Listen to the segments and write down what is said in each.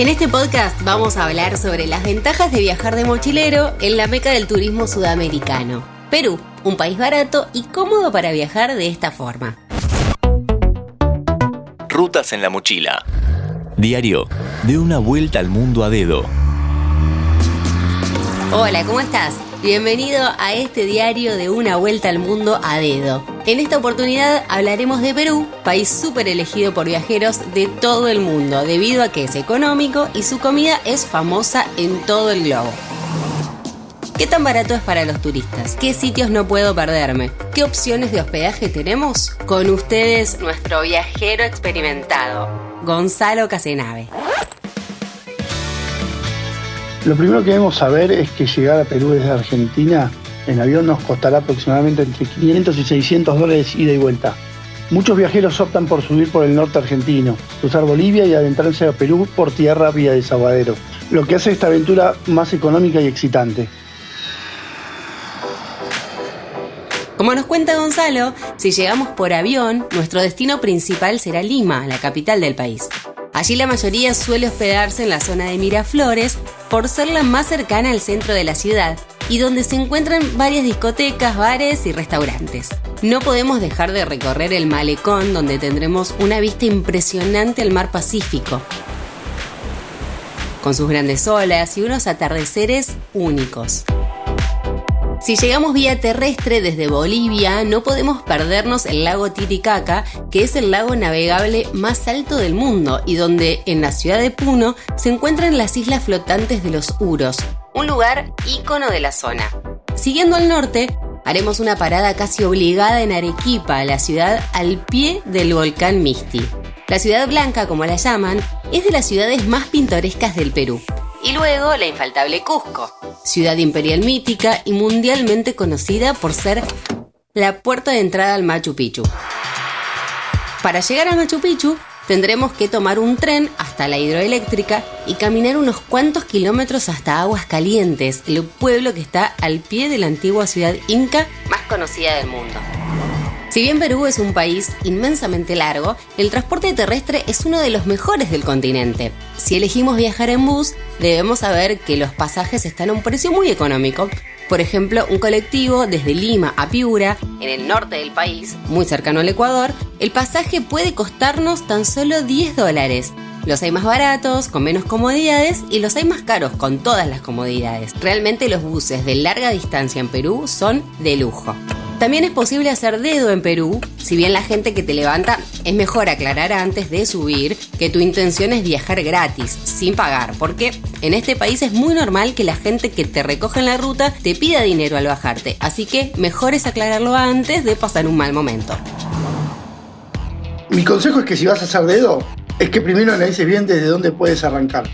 En este podcast vamos a hablar sobre las ventajas de viajar de mochilero en la meca del turismo sudamericano. Perú, un país barato y cómodo para viajar de esta forma. Rutas en la mochila. Diario de una vuelta al mundo a dedo. Hola, ¿cómo estás? Bienvenido a este diario de una vuelta al mundo a dedo. En esta oportunidad hablaremos de Perú, país súper elegido por viajeros de todo el mundo, debido a que es económico y su comida es famosa en todo el globo. ¿Qué tan barato es para los turistas? ¿Qué sitios no puedo perderme? ¿Qué opciones de hospedaje tenemos? Con ustedes, nuestro viajero experimentado, Gonzalo Casenave. Lo primero que debemos saber es que llegar a Perú desde Argentina en avión nos costará aproximadamente entre 500 y 600 dólares ida y vuelta. Muchos viajeros optan por subir por el norte argentino, cruzar Bolivia y adentrarse a Perú por tierra vía Desaguadero, lo que hace esta aventura más económica y excitante. Como nos cuenta Gonzalo, si llegamos por avión, nuestro destino principal será Lima, la capital del país. Allí la mayoría suele hospedarse en la zona de Miraflores por ser la más cercana al centro de la ciudad y donde se encuentran varias discotecas, bares y restaurantes. No podemos dejar de recorrer el malecón donde tendremos una vista impresionante al mar Pacífico, con sus grandes olas y unos atardeceres únicos. Si llegamos vía terrestre desde Bolivia, no podemos perdernos el lago Titicaca, que es el lago navegable más alto del mundo y donde en la ciudad de Puno se encuentran las islas flotantes de los Uros, un lugar ícono de la zona. Siguiendo al norte, haremos una parada casi obligada en Arequipa, la ciudad al pie del volcán Misti. La ciudad blanca, como la llaman, es de las ciudades más pintorescas del Perú. Y luego la infaltable Cusco, ciudad imperial mítica y mundialmente conocida por ser la puerta de entrada al Machu Picchu. Para llegar a Machu Picchu tendremos que tomar un tren hasta la hidroeléctrica y caminar unos cuantos kilómetros hasta Aguas Calientes, el pueblo que está al pie de la antigua ciudad inca más conocida del mundo. Si bien Perú es un país inmensamente largo, el transporte terrestre es uno de los mejores del continente. Si elegimos viajar en bus, debemos saber que los pasajes están a un precio muy económico. Por ejemplo, un colectivo desde Lima a Piura, en el norte del país, muy cercano al Ecuador, el pasaje puede costarnos tan solo 10 dólares. Los hay más baratos, con menos comodidades, y los hay más caros, con todas las comodidades. Realmente los buses de larga distancia en Perú son de lujo. También es posible hacer dedo en Perú, si bien la gente que te levanta es mejor aclarar antes de subir que tu intención es viajar gratis, sin pagar, porque en este país es muy normal que la gente que te recoge en la ruta te pida dinero al bajarte, así que mejor es aclararlo antes de pasar un mal momento. Mi consejo es que si vas a hacer dedo, es que primero analices bien desde dónde puedes arrancar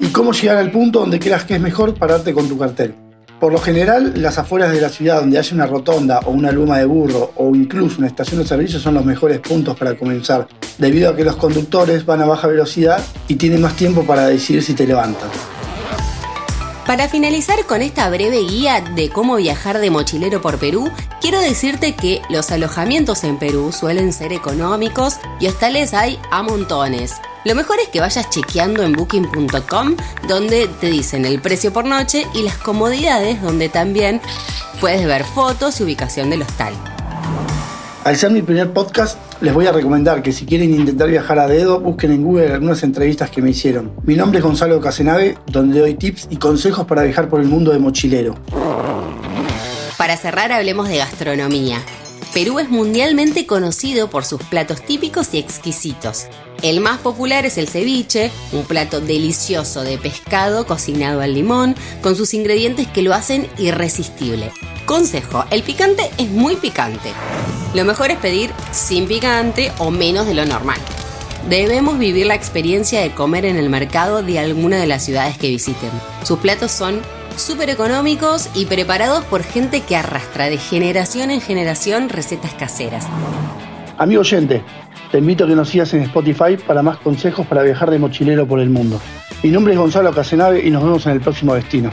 y cómo llegar al punto donde creas que es mejor pararte con tu cartel. Por lo general, las afueras de la ciudad donde haya una rotonda o una luma de burro o incluso una estación de servicio son los mejores puntos para comenzar, debido a que los conductores van a baja velocidad y tienen más tiempo para decidir si te levantan. Para finalizar con esta breve guía de cómo viajar de mochilero por Perú, quiero decirte que los alojamientos en Perú suelen ser económicos y hostales hay a montones. Lo mejor es que vayas chequeando en booking.com donde te dicen el precio por noche y las comodidades donde también puedes ver fotos y ubicación del hostal. Al ser mi primer podcast, les voy a recomendar que si quieren intentar viajar a dedo, busquen en Google algunas entrevistas que me hicieron. Mi nombre es Gonzalo Casenave, donde doy tips y consejos para viajar por el mundo de mochilero. Para cerrar, hablemos de gastronomía. Perú es mundialmente conocido por sus platos típicos y exquisitos. El más popular es el ceviche, un plato delicioso de pescado cocinado al limón, con sus ingredientes que lo hacen irresistible. Consejo, el picante es muy picante. Lo mejor es pedir sin picante o menos de lo normal. Debemos vivir la experiencia de comer en el mercado de alguna de las ciudades que visiten. Sus platos son súper económicos y preparados por gente que arrastra de generación en generación recetas caseras. Amigo oyente, te invito a que nos sigas en Spotify para más consejos para viajar de mochilero por el mundo. Mi nombre es Gonzalo Casenave y nos vemos en el próximo destino.